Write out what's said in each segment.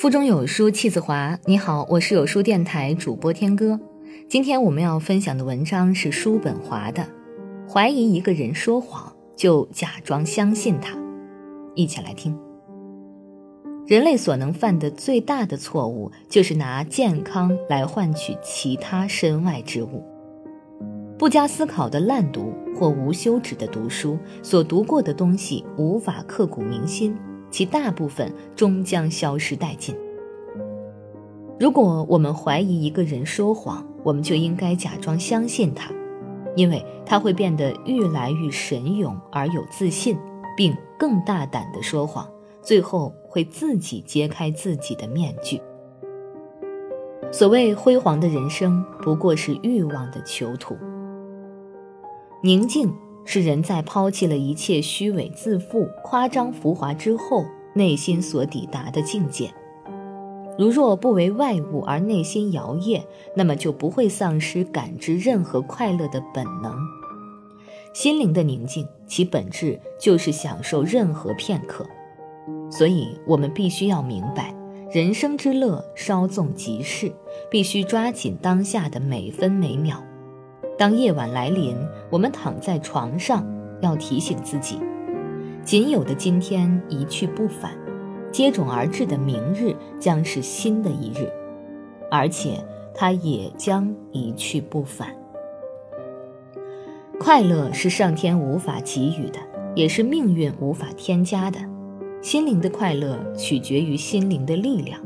腹中有书气自华。你好，我是有书电台主播天歌。今天我们要分享的文章是叔本华的《怀疑一个人说谎，就假装相信他》。一起来听。人类所能犯的最大的错误，就是拿健康来换取其他身外之物。不加思考的烂读或无休止的读书，所读过的东西无法刻骨铭心。其大部分终将消失殆尽。如果我们怀疑一个人说谎，我们就应该假装相信他，因为他会变得愈来愈神勇而有自信，并更大胆地说谎，最后会自己揭开自己的面具。所谓辉煌的人生，不过是欲望的囚徒。宁静。是人在抛弃了一切虚伪自负、夸张浮华之后，内心所抵达的境界。如若不为外物而内心摇曳，那么就不会丧失感知任何快乐的本能。心灵的宁静，其本质就是享受任何片刻。所以，我们必须要明白，人生之乐稍纵即逝，必须抓紧当下的每分每秒。当夜晚来临，我们躺在床上，要提醒自己，仅有的今天一去不返，接踵而至的明日将是新的一日，而且它也将一去不返。快乐是上天无法给予的，也是命运无法添加的。心灵的快乐取决于心灵的力量。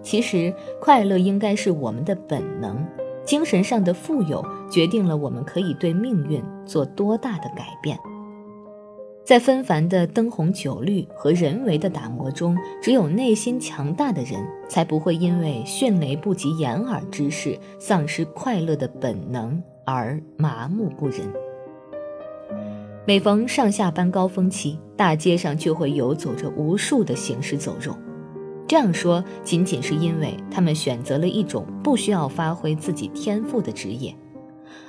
其实，快乐应该是我们的本能。精神上的富有决定了我们可以对命运做多大的改变。在纷繁的灯红酒绿和人为的打磨中，只有内心强大的人才不会因为迅雷不及掩耳之势丧失快乐的本能而麻木不仁。每逢上下班高峰期，大街上就会游走着无数的行尸走肉。这样说，仅仅是因为他们选择了一种不需要发挥自己天赋的职业，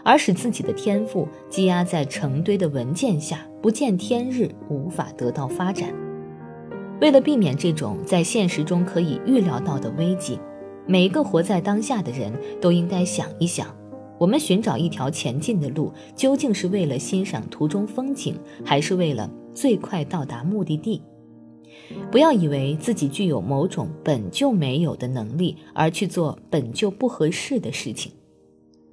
而使自己的天赋积压在成堆的文件下，不见天日，无法得到发展。为了避免这种在现实中可以预料到的危机，每一个活在当下的人都应该想一想：我们寻找一条前进的路，究竟是为了欣赏途中风景，还是为了最快到达目的地？不要以为自己具有某种本就没有的能力，而去做本就不合适的事情。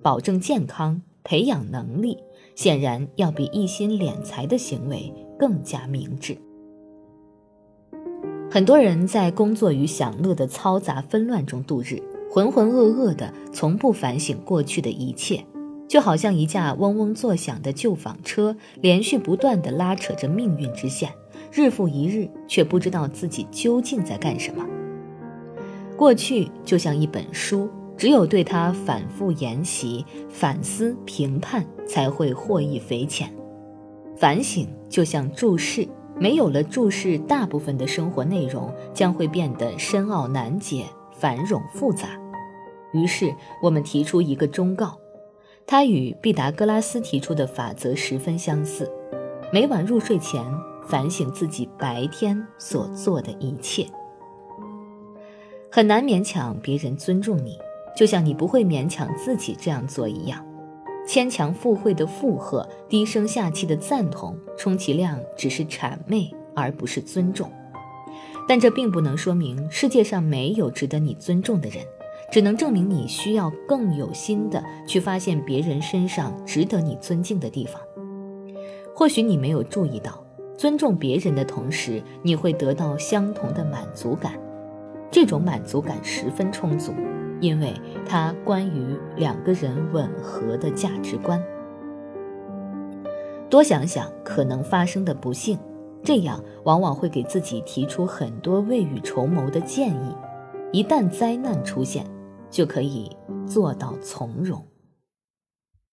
保证健康、培养能力，显然要比一心敛财的行为更加明智。很多人在工作与享乐的嘈杂纷乱中度日，浑浑噩噩的，从不反省过去的一切，就好像一架嗡嗡作响的旧纺车，连续不断的拉扯着命运之线。日复一日，却不知道自己究竟在干什么。过去就像一本书，只有对它反复研习、反思、评判，才会获益匪浅。反省就像注释，没有了注释，大部分的生活内容将会变得深奥难解、繁冗复杂。于是，我们提出一个忠告，它与毕达哥拉斯提出的法则十分相似：每晚入睡前。反省自己白天所做的一切，很难勉强别人尊重你，就像你不会勉强自己这样做一样。牵强附会的附和，低声下气的赞同，充其量只是谄媚，而不是尊重。但这并不能说明世界上没有值得你尊重的人，只能证明你需要更有心的去发现别人身上值得你尊敬的地方。或许你没有注意到。尊重别人的同时，你会得到相同的满足感，这种满足感十分充足，因为它关于两个人吻合的价值观。多想想可能发生的不幸，这样往往会给自己提出很多未雨绸缪的建议，一旦灾难出现，就可以做到从容。